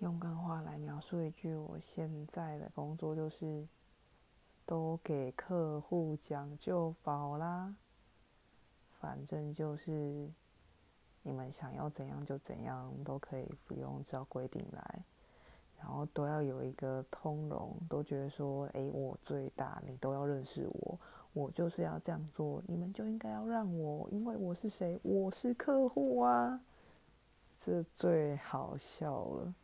用干话来描述一句，我现在的工作就是都给客户讲就饱啦。反正就是你们想要怎样就怎样，都可以不用照规定来，然后都要有一个通融，都觉得说，哎，我最大，你都要认识我，我就是要这样做，你们就应该要让我，因为我是谁？我是客户啊，这最好笑了。